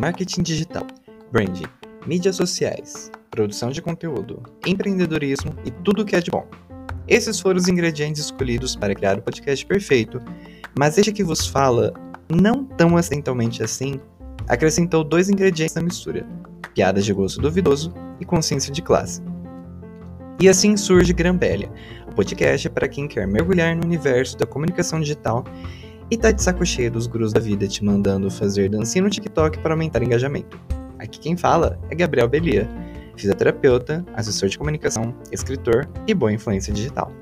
marketing digital, branding, mídias sociais, produção de conteúdo, empreendedorismo e tudo o que é de bom. Esses foram os ingredientes escolhidos para criar o podcast perfeito, mas este que vos fala, não tão acidentalmente assim, acrescentou dois ingredientes na mistura: piadas de gosto duvidoso e consciência de classe. E assim surge Grambelha, o podcast para quem quer mergulhar no universo da comunicação digital e tá de saco cheio dos gurus da vida te mandando fazer dancinha no TikTok para aumentar engajamento. Aqui quem fala é Gabriel Belia, fisioterapeuta, assessor de comunicação, escritor e boa influência digital.